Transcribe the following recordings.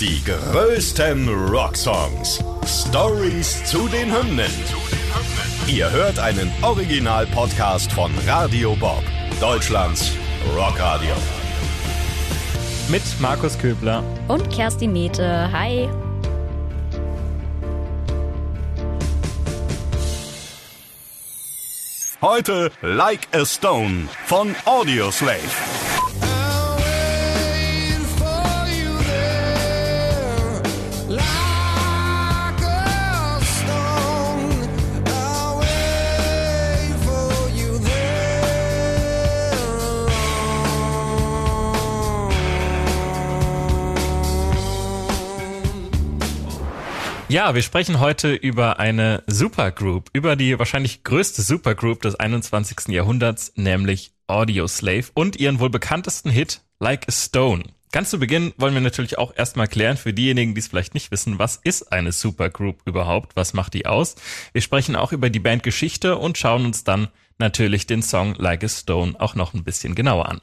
Die größten Rocksongs. Stories zu den Hymnen. Ihr hört einen Original-Podcast von Radio Bob, Deutschlands Rockradio. Mit Markus Köbler. Und Kerstin Mete. Hi. Heute Like a Stone von Audioslave. Ja, wir sprechen heute über eine Supergroup, über die wahrscheinlich größte Supergroup des 21. Jahrhunderts, nämlich Audioslave und ihren wohl bekanntesten Hit Like a Stone. Ganz zu Beginn wollen wir natürlich auch erstmal klären für diejenigen, die es vielleicht nicht wissen, was ist eine Supergroup überhaupt? Was macht die aus? Wir sprechen auch über die Bandgeschichte und schauen uns dann natürlich den Song Like a Stone auch noch ein bisschen genauer an.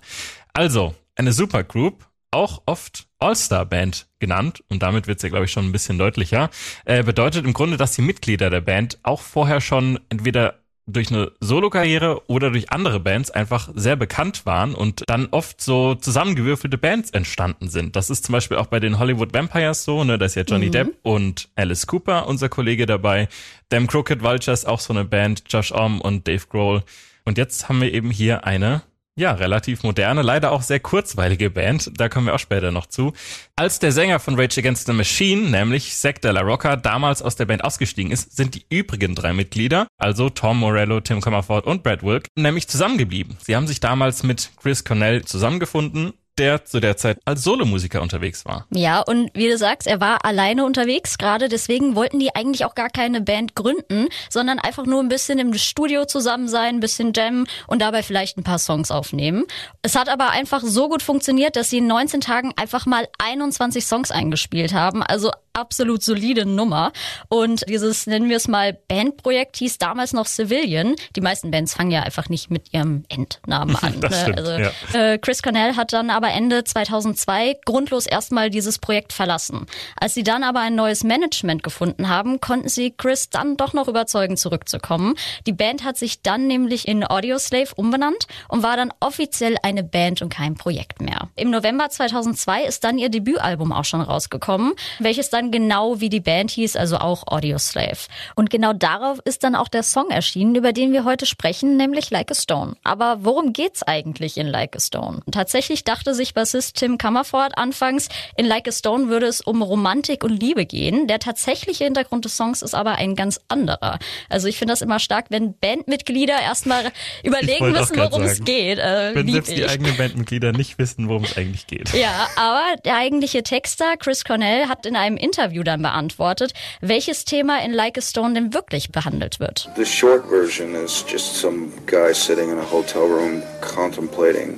Also, eine Supergroup auch oft All-Star-Band genannt, und damit wird's ja, glaube ich, schon ein bisschen deutlicher, äh, bedeutet im Grunde, dass die Mitglieder der Band auch vorher schon entweder durch eine Solo-Karriere oder durch andere Bands einfach sehr bekannt waren und dann oft so zusammengewürfelte Bands entstanden sind. Das ist zum Beispiel auch bei den Hollywood Vampires so, ne? Da ist ja Johnny mhm. Depp und Alice Cooper, unser Kollege dabei. Them Crooked Vultures, auch so eine Band, Josh Om und Dave Grohl. Und jetzt haben wir eben hier eine ja, relativ moderne, leider auch sehr kurzweilige Band. Da kommen wir auch später noch zu. Als der Sänger von Rage Against the Machine, nämlich Zack de la Rocca, damals aus der Band ausgestiegen ist, sind die übrigen drei Mitglieder, also Tom Morello, Tim Comerford und Brad Wilk, nämlich zusammengeblieben. Sie haben sich damals mit Chris Cornell zusammengefunden der zu der Zeit als Solomusiker unterwegs war. Ja, und wie du sagst, er war alleine unterwegs gerade, deswegen wollten die eigentlich auch gar keine Band gründen, sondern einfach nur ein bisschen im Studio zusammen sein, ein bisschen jammen und dabei vielleicht ein paar Songs aufnehmen. Es hat aber einfach so gut funktioniert, dass sie in 19 Tagen einfach mal 21 Songs eingespielt haben, also absolut solide Nummer. Und dieses, nennen wir es mal, Bandprojekt hieß damals noch Civilian. Die meisten Bands fangen ja einfach nicht mit ihrem Endnamen an. ne? stimmt, also, ja. äh, Chris Cornell hat dann aber Ende 2002 grundlos erstmal dieses Projekt verlassen. Als sie dann aber ein neues Management gefunden haben, konnten sie Chris dann doch noch überzeugen, zurückzukommen. Die Band hat sich dann nämlich in Audioslave umbenannt und war dann offiziell eine Band und kein Projekt mehr. Im November 2002 ist dann ihr Debütalbum auch schon rausgekommen, welches dann dann genau wie die Band hieß, also auch Audioslave. Und genau darauf ist dann auch der Song erschienen, über den wir heute sprechen, nämlich Like a Stone. Aber worum geht's eigentlich in Like a Stone? Tatsächlich dachte sich Bassist Tim Comerford anfangs, in Like a Stone würde es um Romantik und Liebe gehen. Der tatsächliche Hintergrund des Songs ist aber ein ganz anderer. Also ich finde das immer stark, wenn Bandmitglieder erstmal überlegen müssen, worum es geht. Äh, wenn selbst ich. die eigenen Bandmitglieder nicht wissen, worum es eigentlich geht. Ja, aber der eigentliche Texter Chris Cornell hat in einem Interview Interview dann beantwortet, welches Thema in Like a Stone denn wirklich behandelt wird. The short version is just some guy sitting in a hotel room contemplating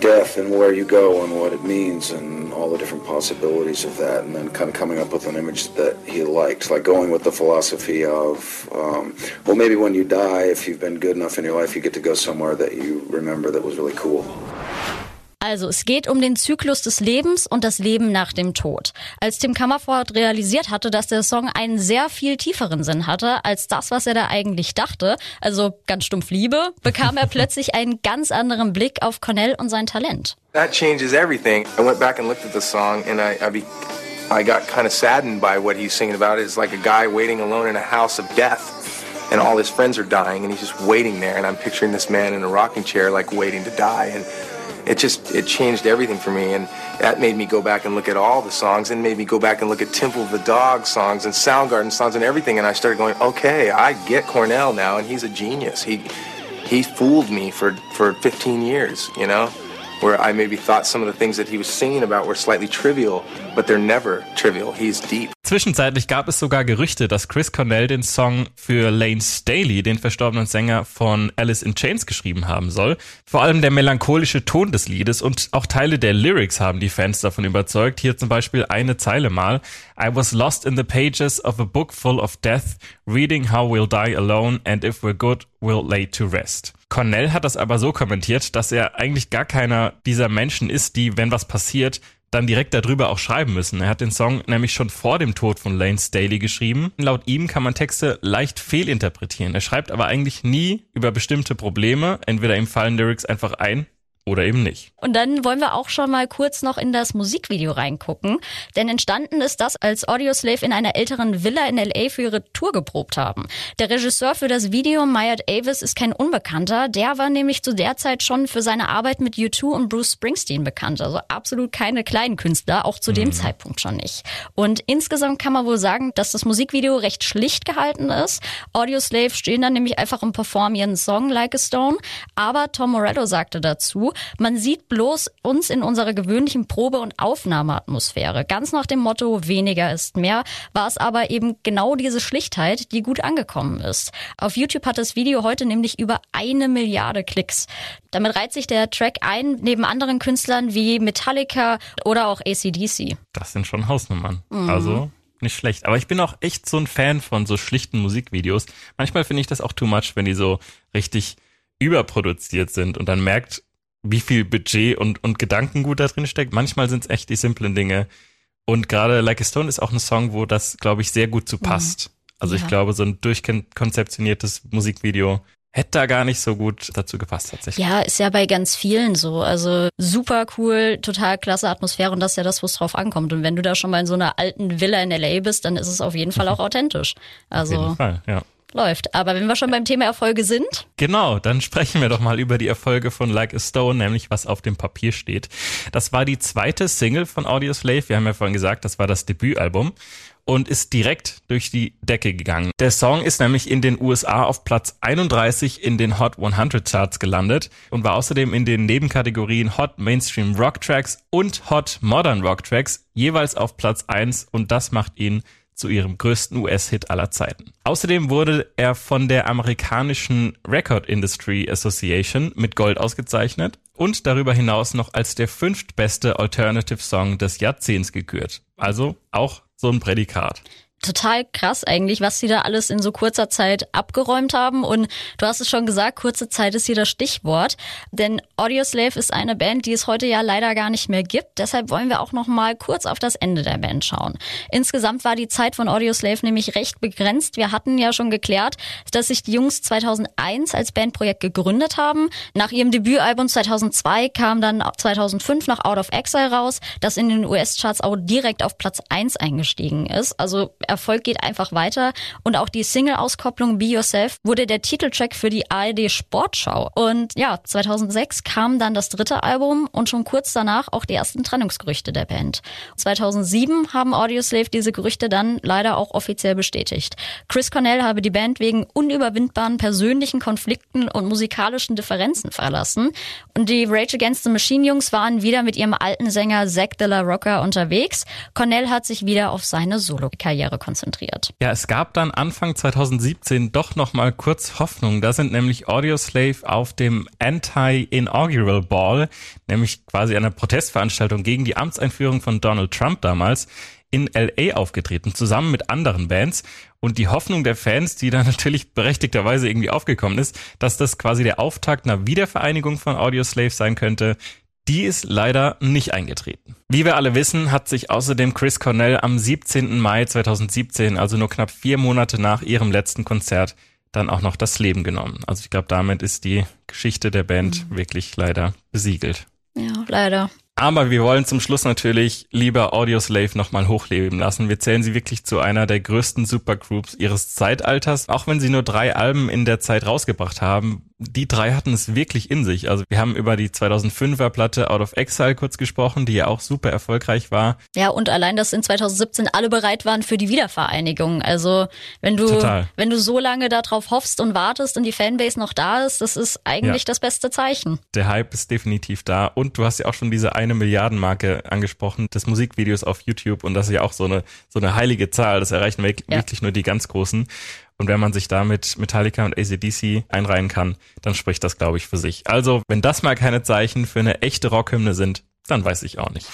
death and where you go and what it means and all the different possibilities of that and then kind of coming up with an image that he liked like going with the philosophy of um, well maybe when you die if you've been good enough in your life you get to go somewhere that you remember that was really cool Also es geht um den Zyklus des Lebens und das Leben nach dem Tod. Als Tim Kammerford realisiert hatte, dass der Song einen sehr viel tieferen Sinn hatte als das, was er da eigentlich dachte, also ganz stumpf Liebe, bekam er plötzlich einen ganz anderen Blick auf Cornell und sein Talent. That changes everything. I went back and looked at the song and I, I, be, I got kind of saddened by what he's singing about. It's like a guy waiting alone in a house of death. And all his friends are dying, and he's just waiting there. And I'm picturing this man in a rocking chair, like waiting to die. And it just it changed everything for me and that made me go back and look at all the songs and made me go back and look at temple of the dog songs and soundgarden songs and everything and i started going okay i get cornell now and he's a genius he he fooled me for for 15 years you know where I maybe thought some of the things that he was singing about were slightly trivial, but they're never trivial. He's deep. Zwischenzeitlich gab es sogar Gerüchte, dass Chris Cornell den Song für Lane Staley, den verstorbenen Sänger von Alice in Chains, geschrieben haben soll. Vor allem der melancholische Ton des Liedes und auch Teile der Lyrics haben die Fans davon überzeugt. Hier zum Beispiel eine Zeile mal. I was lost in the pages of a book full of death, reading how we'll die alone and if we're good, we'll lay to rest. Cornell hat das aber so kommentiert, dass er eigentlich gar keiner dieser Menschen ist, die, wenn was passiert, dann direkt darüber auch schreiben müssen. Er hat den Song nämlich schon vor dem Tod von Lane Staley geschrieben. Laut ihm kann man Texte leicht fehlinterpretieren. Er schreibt aber eigentlich nie über bestimmte Probleme. Entweder ihm fallen Lyrics einfach ein oder eben nicht. Und dann wollen wir auch schon mal kurz noch in das Musikvideo reingucken. Denn entstanden ist das, als Audioslave in einer älteren Villa in LA für ihre Tour geprobt haben. Der Regisseur für das Video, Myatt Avis, ist kein Unbekannter. Der war nämlich zu der Zeit schon für seine Arbeit mit U2 und Bruce Springsteen bekannt. Also absolut keine kleinen Künstler, auch zu dem mhm. Zeitpunkt schon nicht. Und insgesamt kann man wohl sagen, dass das Musikvideo recht schlicht gehalten ist. Audioslave stehen dann nämlich einfach und performen ihren Song Like a Stone. Aber Tom Morello sagte dazu, man sieht bloß uns in unserer gewöhnlichen Probe- und Aufnahmeatmosphäre. Ganz nach dem Motto, weniger ist mehr, war es aber eben genau diese Schlichtheit, die gut angekommen ist. Auf YouTube hat das Video heute nämlich über eine Milliarde Klicks. Damit reiht sich der Track ein, neben anderen Künstlern wie Metallica oder auch ACDC. Das sind schon Hausnummern. Mhm. Also nicht schlecht. Aber ich bin auch echt so ein Fan von so schlichten Musikvideos. Manchmal finde ich das auch too much, wenn die so richtig überproduziert sind und dann merkt wie viel Budget und, und Gedankengut da drin steckt. Manchmal sind es echt die simplen Dinge. Und gerade Like a Stone ist auch ein Song, wo das, glaube ich, sehr gut zu passt. Mhm. Also ja. ich glaube, so ein durchkonzeptioniertes Musikvideo hätte da gar nicht so gut dazu gepasst tatsächlich. Ja, ist ja bei ganz vielen so. Also super cool, total klasse Atmosphäre und das ist ja das, wo es drauf ankommt. Und wenn du da schon mal in so einer alten Villa in LA bist, dann ist es auf jeden Fall auch authentisch. Also auf jeden Fall, ja läuft. Aber wenn wir schon beim Thema Erfolge sind. Genau, dann sprechen wir doch mal über die Erfolge von Like a Stone, nämlich was auf dem Papier steht. Das war die zweite Single von Audioslave. Wir haben ja vorhin gesagt, das war das Debütalbum und ist direkt durch die Decke gegangen. Der Song ist nämlich in den USA auf Platz 31 in den Hot 100 Charts gelandet und war außerdem in den Nebenkategorien Hot Mainstream Rock Tracks und Hot Modern Rock Tracks jeweils auf Platz 1 und das macht ihn zu ihrem größten US-Hit aller Zeiten. Außerdem wurde er von der amerikanischen Record Industry Association mit Gold ausgezeichnet und darüber hinaus noch als der fünftbeste Alternative Song des Jahrzehnts gekürt. Also auch so ein Prädikat total krass eigentlich, was sie da alles in so kurzer Zeit abgeräumt haben. Und du hast es schon gesagt, kurze Zeit ist hier das Stichwort. Denn Audioslave ist eine Band, die es heute ja leider gar nicht mehr gibt. Deshalb wollen wir auch noch mal kurz auf das Ende der Band schauen. Insgesamt war die Zeit von Audioslave nämlich recht begrenzt. Wir hatten ja schon geklärt, dass sich die Jungs 2001 als Bandprojekt gegründet haben. Nach ihrem Debütalbum 2002 kam dann 2005 noch Out of Exile raus, das in den US-Charts auch direkt auf Platz 1 eingestiegen ist. Also Erfolg geht einfach weiter. Und auch die Single-Auskopplung Be Yourself wurde der Titeltrack für die ARD Sportschau. Und ja, 2006 kam dann das dritte Album und schon kurz danach auch die ersten Trennungsgerüchte der Band. 2007 haben Audioslave diese Gerüchte dann leider auch offiziell bestätigt. Chris Cornell habe die Band wegen unüberwindbaren persönlichen Konflikten und musikalischen Differenzen verlassen. Und die Rage Against the Machine Jungs waren wieder mit ihrem alten Sänger Zack de la Rocca unterwegs. Cornell hat sich wieder auf seine Solo-Karriere konzentriert. Ja, es gab dann Anfang 2017 doch noch mal kurz Hoffnung. Da sind nämlich Audioslave auf dem Anti-Inaugural Ball, nämlich quasi einer Protestveranstaltung gegen die Amtseinführung von Donald Trump damals, in LA aufgetreten, zusammen mit anderen Bands. Und die Hoffnung der Fans, die da natürlich berechtigterweise irgendwie aufgekommen ist, dass das quasi der Auftakt einer Wiedervereinigung von Audioslave sein könnte, die ist leider nicht eingetreten. Wie wir alle wissen, hat sich außerdem Chris Cornell am 17. Mai 2017, also nur knapp vier Monate nach ihrem letzten Konzert, dann auch noch das Leben genommen. Also ich glaube, damit ist die Geschichte der Band mhm. wirklich leider besiegelt. Ja, leider. Aber wir wollen zum Schluss natürlich lieber Audioslave nochmal hochleben lassen. Wir zählen sie wirklich zu einer der größten Supergroups ihres Zeitalters. Auch wenn sie nur drei Alben in der Zeit rausgebracht haben, die drei hatten es wirklich in sich. Also wir haben über die 2005er Platte Out of Exile kurz gesprochen, die ja auch super erfolgreich war. Ja, und allein, dass in 2017 alle bereit waren für die Wiedervereinigung. Also wenn du, Total. wenn du so lange darauf hoffst und wartest und die Fanbase noch da ist, das ist eigentlich ja. das beste Zeichen. Der Hype ist definitiv da. Und du hast ja auch schon diese eine Milliardenmarke angesprochen des Musikvideos auf YouTube. Und das ist ja auch so eine, so eine heilige Zahl. Das erreichen wirklich ja. nur die ganz Großen. Und wenn man sich da mit Metallica und ACDC einreihen kann, dann spricht das, glaube ich, für sich. Also, wenn das mal keine Zeichen für eine echte Rockhymne sind, dann weiß ich auch nicht.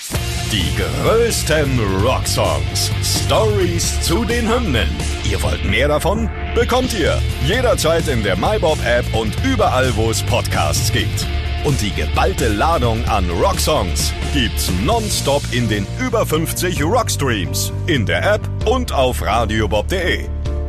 Die größten Rocksongs. Stories zu den Hymnen. Ihr wollt mehr davon? Bekommt ihr jederzeit in der MyBob-App und überall, wo es Podcasts gibt. Und die geballte Ladung an Rocksongs gibt's nonstop in den über 50 Rockstreams, in der App und auf radiobob.de.